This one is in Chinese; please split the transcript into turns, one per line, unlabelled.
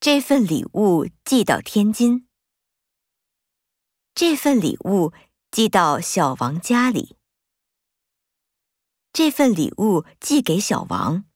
这份礼物寄到天津。这份礼物寄到小王家里。这份礼物寄给小王。